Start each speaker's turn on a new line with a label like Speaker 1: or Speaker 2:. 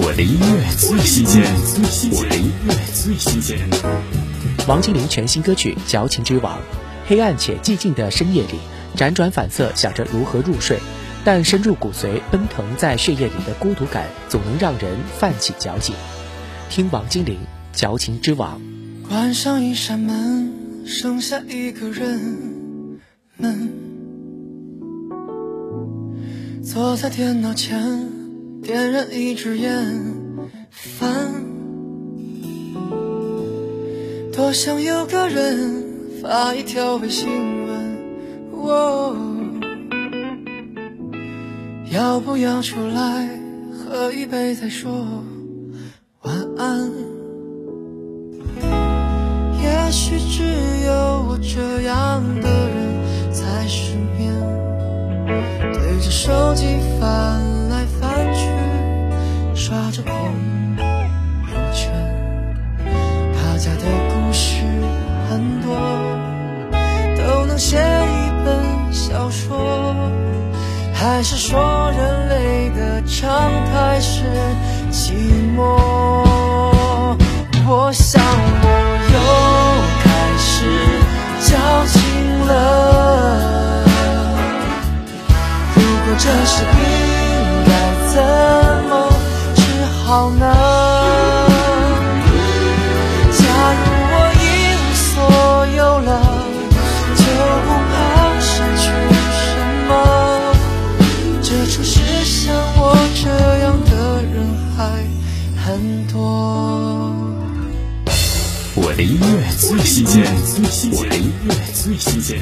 Speaker 1: 我的音乐最新鲜，我的音乐最新鲜。
Speaker 2: 王心凌全新歌曲《矫情之王》，黑暗且寂静的深夜里，辗转反侧，想着如何入睡，但深入骨髓、奔腾在血液里的孤独感，总能让人泛起矫情。听王心凌《矫情之王》。
Speaker 3: 关上一扇门，剩下一个人闷，坐在电脑前。点燃一支烟，烦。多想有个人发一条微信问，我要不要出来喝一杯再说晚安？也许只有我这样的刷着朋友圈，他家的故事很多，都能写一本小说。还是说人类的常态是寂寞？我想我又开始矫情了。如果这是应该怎？这城市像我这样的人还很多。
Speaker 1: 我的音乐最新鲜，我的音乐最新鲜。